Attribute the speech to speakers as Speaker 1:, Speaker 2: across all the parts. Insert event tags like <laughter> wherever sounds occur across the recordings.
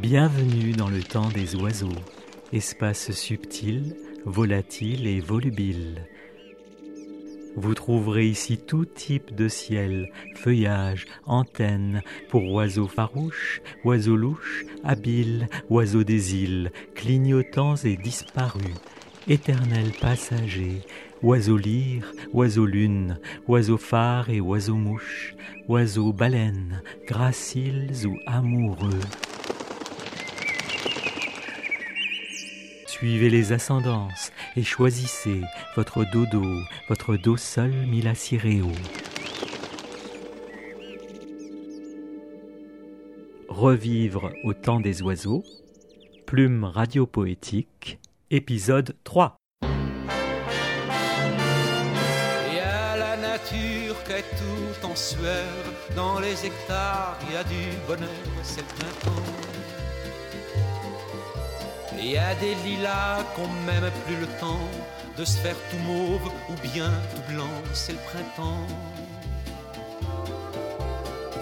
Speaker 1: Bienvenue dans le temps des oiseaux, espace subtil, volatile et volubile. Vous trouverez ici tout type de ciel, feuillage, antennes, pour oiseaux farouches, oiseaux louches, habiles, oiseaux des îles, clignotants et disparus, éternels passagers, oiseaux lyres, oiseaux lune, oiseaux phares et oiseaux mouches, oiseaux baleines, graciles ou amoureux. Suivez les ascendances et choisissez votre dodo, votre do sol mi la si ré. Revivre au temps des oiseaux, plume radiopoétique, épisode 3.
Speaker 2: Et à la nature qu'est tout en sueur, dans les hectares il y a du bonheur, c'est le printemps. Et il y a des lilas qu'on même plus le temps de se faire tout mauve ou bien tout blanc, c'est le printemps.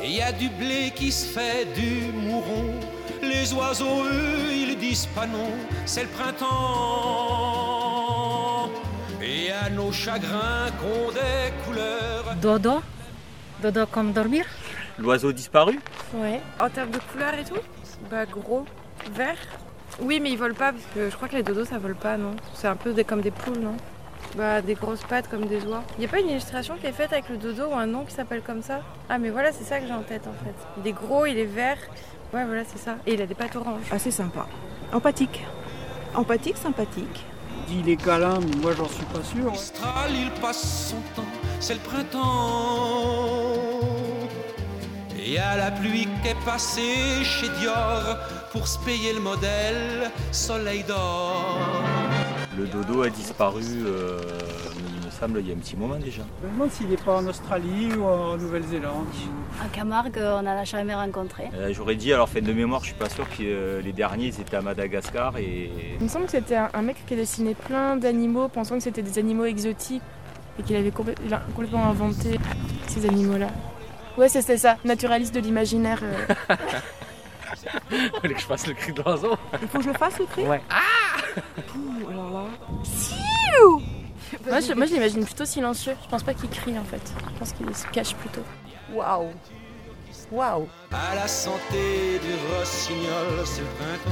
Speaker 2: Et il y a du blé qui se fait du mouron, les oiseaux eux ils disent pas non, c'est le printemps. Et à nos chagrins qu'ont des couleurs.
Speaker 3: Dodo Dodo comme dormir?
Speaker 1: L'oiseau disparu?
Speaker 4: Ouais. En termes de couleur et tout? Bah gros, vert. Oui, mais ils volent pas parce que je crois que les dodos ça vole pas, non? C'est un peu des- comme des poules, non? Bah des grosses pattes comme des oies. Y a pas une illustration qui est faite avec le dodo ou un nom qui s'appelle comme ça? Ah mais voilà, c'est ça que j'ai en tête en fait. Il est gros, il est vert. Ouais, voilà, c'est ça. Et il a des pattes oranges.
Speaker 5: assez sympa. Empathique. Empathique, sympathique.
Speaker 6: Il est câlin, mais moi j'en suis pas sûr.
Speaker 2: Mistral, il passe son temps, c'est le printemps. Et à la pluie qu'est passée chez Dior pour se payer le modèle Soleil d'or.
Speaker 7: Le dodo a disparu, euh, il me semble, il y a un petit moment déjà.
Speaker 6: Je me demande s'il n'est pas en Australie ou en Nouvelle-Zélande.
Speaker 8: En Camargue, on n'en a jamais rencontré.
Speaker 7: Euh, J'aurais dit, alors fait de mémoire, je suis pas sûr que euh, les derniers ils étaient à Madagascar et
Speaker 4: Il me semble que c'était un, un mec qui a dessiné plein d'animaux pensant que c'était des animaux exotiques et qu'il avait complè- il a complètement inventé ces animaux-là. Ouais, c'était ça, naturaliste de l'imaginaire. euh. <laughs>
Speaker 7: Vous voulez que je fasse le cri de l'oiseau
Speaker 5: Il faut que je le fasse le cri?
Speaker 7: Ouais.
Speaker 5: Ouh, alors là.
Speaker 4: moi, je, moi, je l'imagine plutôt silencieux. Je pense pas qu'il crie en fait. Je pense qu'il se cache plutôt.
Speaker 5: Waouh. Waouh.
Speaker 2: À la santé du rossignol, c'est le printemps.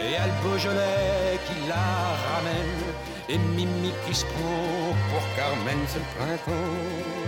Speaker 2: Et à le Beaujolais qui la ramène. Et Mimi qui se pour Carmen, c'est le printemps.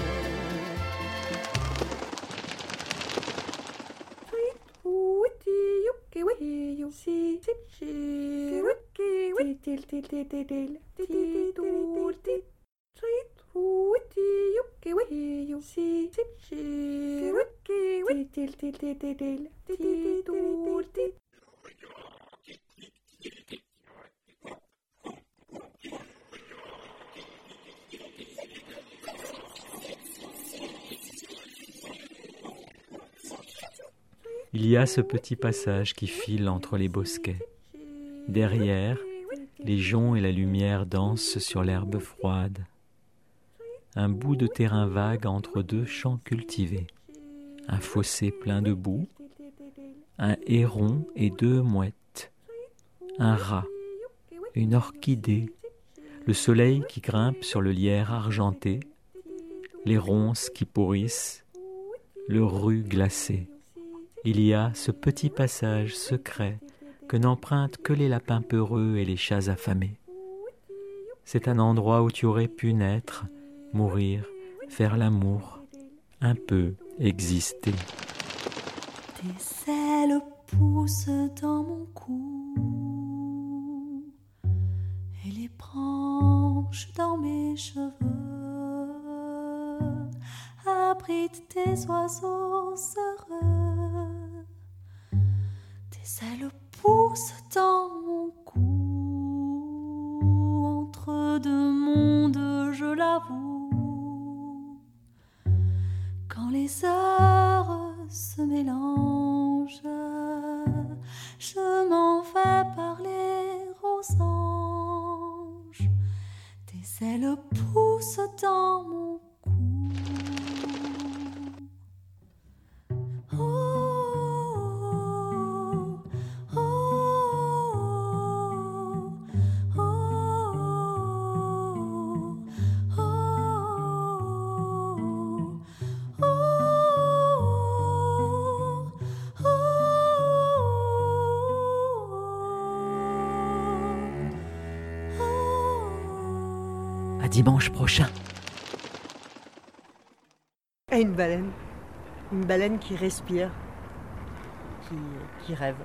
Speaker 1: Il y a ce petit passage qui file entre les bosquets. Derrière, les joncs et la lumière dansent sur l'herbe froide. Un bout de terrain vague entre deux champs cultivés. Un fossé plein de boue. Un héron et deux mouettes. Un rat. Une orchidée. Le soleil qui grimpe sur le lierre argenté. Les ronces qui pourrissent. Le rue glacé. Il y a ce petit passage secret que n'empruntent que les lapins peureux et les chats affamés. C'est un endroit où tu aurais pu naître, mourir, faire l'amour, un peu exister.
Speaker 9: Tes ailes poussent dans mon cou et les branches dans mes cheveux abritent tes oiseaux heureux. Tes ailes poussent dans mon cou entre deux mondes, je l'avoue. Quand les heures se mélangent, je m'en vais parler aux anges. Tes ailes poussent dans mon
Speaker 1: dimanche prochain.
Speaker 10: Et une baleine. Une baleine qui respire, qui, qui rêve.